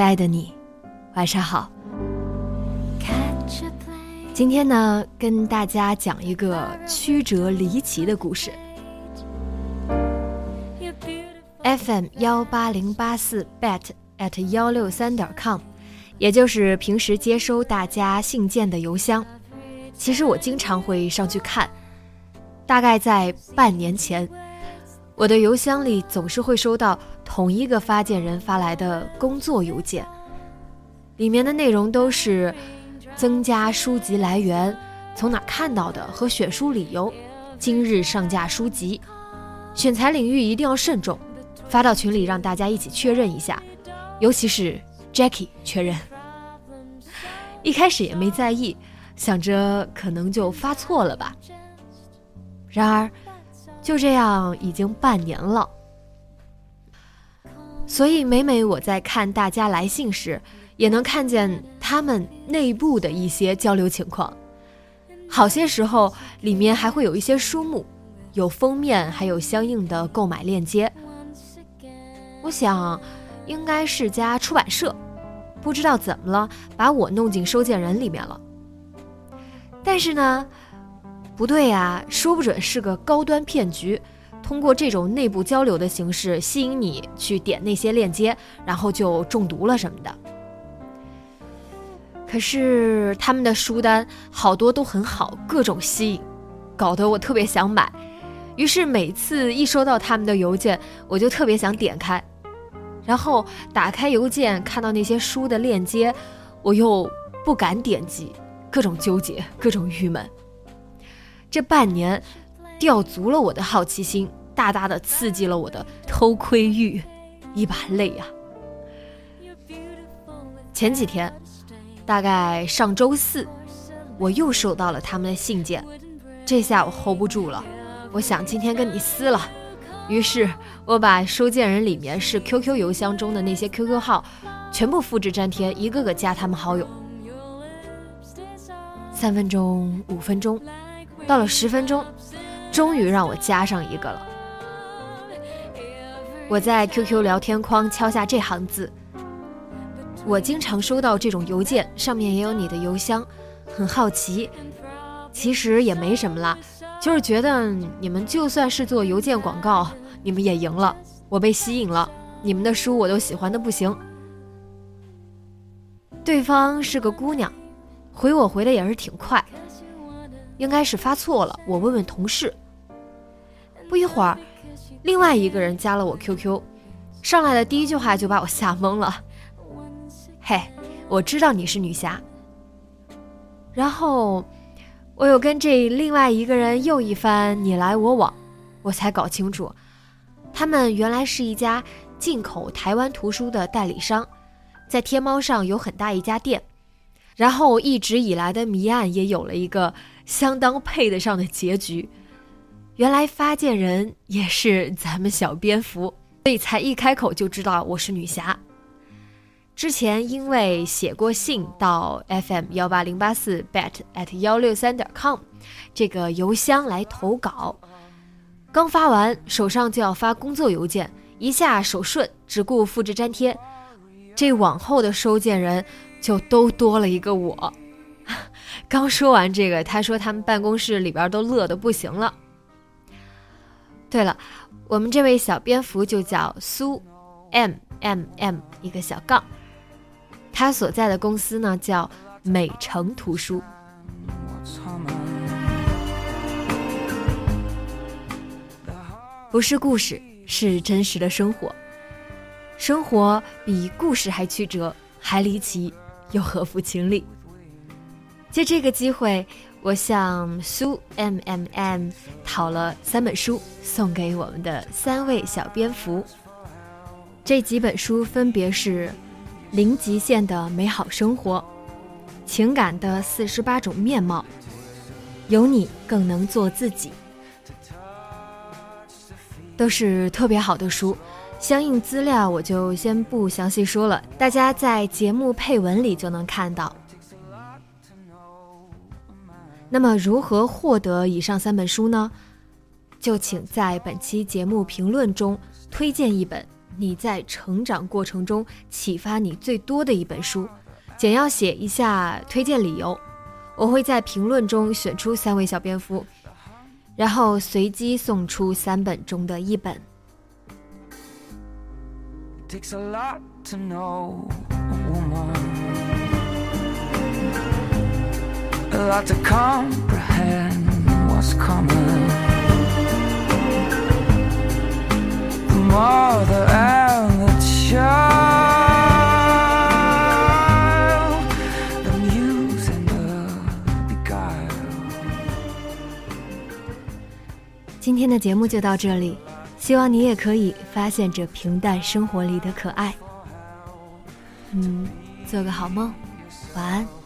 亲爱的你，晚上好。今天呢，跟大家讲一个曲折离奇的故事。FM 幺八零八四 bet at 幺六三点 com，也就是平时接收大家信件的邮箱。其实我经常会上去看。大概在半年前，我的邮箱里总是会收到同一个发件人发来的工作邮件，里面的内容都是增加书籍来源、从哪看到的和选书理由、今日上架书籍、选材领域一定要慎重，发到群里让大家一起确认一下，尤其是 Jackie 确认。一开始也没在意，想着可能就发错了吧。然而，就这样已经半年了。所以每每我在看大家来信时，也能看见他们内部的一些交流情况。好些时候，里面还会有一些书目，有封面，还有相应的购买链接。我想，应该是家出版社，不知道怎么了，把我弄进收件人里面了。但是呢？不对呀，说不准是个高端骗局，通过这种内部交流的形式吸引你去点那些链接，然后就中毒了什么的。可是他们的书单好多都很好，各种吸引，搞得我特别想买。于是每次一收到他们的邮件，我就特别想点开，然后打开邮件看到那些书的链接，我又不敢点击，各种纠结，各种郁闷。这半年，吊足了我的好奇心，大大的刺激了我的偷窥欲，一把泪呀！前几天，大概上周四，我又收到了他们的信件，这下我 hold 不住了，我想今天跟你撕了。于是，我把收件人里面是 QQ 邮箱中的那些 QQ 号，全部复制粘贴，一个个加他们好友。三分钟，五分钟。到了十分钟，终于让我加上一个了。我在 QQ 聊天框敲下这行字：“我经常收到这种邮件，上面也有你的邮箱，很好奇。其实也没什么啦，就是觉得你们就算是做邮件广告，你们也赢了。我被吸引了，你们的书我都喜欢的不行。”对方是个姑娘，回我回的也是挺快。应该是发错了，我问问同事。不一会儿，另外一个人加了我 QQ，上来的第一句话就把我吓懵了。嘿，我知道你是女侠。然后，我又跟这另外一个人又一番你来我往，我才搞清楚，他们原来是一家进口台湾图书的代理商，在天猫上有很大一家店。然后一直以来的谜案也有了一个。相当配得上的结局，原来发件人也是咱们小蝙蝠，所以才一开口就知道我是女侠。之前因为写过信到 FM 幺八零八四 bet at 幺六三点 com 这个邮箱来投稿，刚发完手上就要发工作邮件，一下手顺，只顾复制粘贴，这往后的收件人就都多了一个我。刚说完这个，他说他们办公室里边都乐得不行了。对了，我们这位小蝙蝠就叫苏 M M M 一个小杠，他所在的公司呢叫美城图书。不是故事，是真实的生活。生活比故事还曲折，还离奇，又合乎情理。借这个机会，我向苏 M M M 讨了三本书，送给我们的三位小蝙蝠。这几本书分别是《零极限的美好生活》《情感的四十八种面貌》《有你更能做自己》。都是特别好的书，相应资料我就先不详细说了，大家在节目配文里就能看到。那么如何获得以上三本书呢？就请在本期节目评论中推荐一本你在成长过程中启发你最多的一本书，简要写一下推荐理由，我会在评论中选出三位小蝙蝠。然后随机送出三本中的一本。今天的节目就到这里，希望你也可以发现这平淡生活里的可爱。嗯，做个好梦，晚安。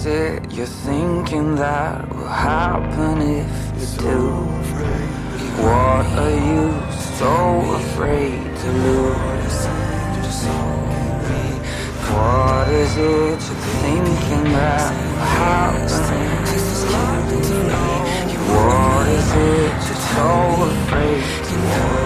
Is it you're thinking that will happen if you do? What are you so afraid to lose? What is it you're thinking that will happen? What is it you're so afraid to lose?